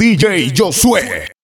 DJ Josué.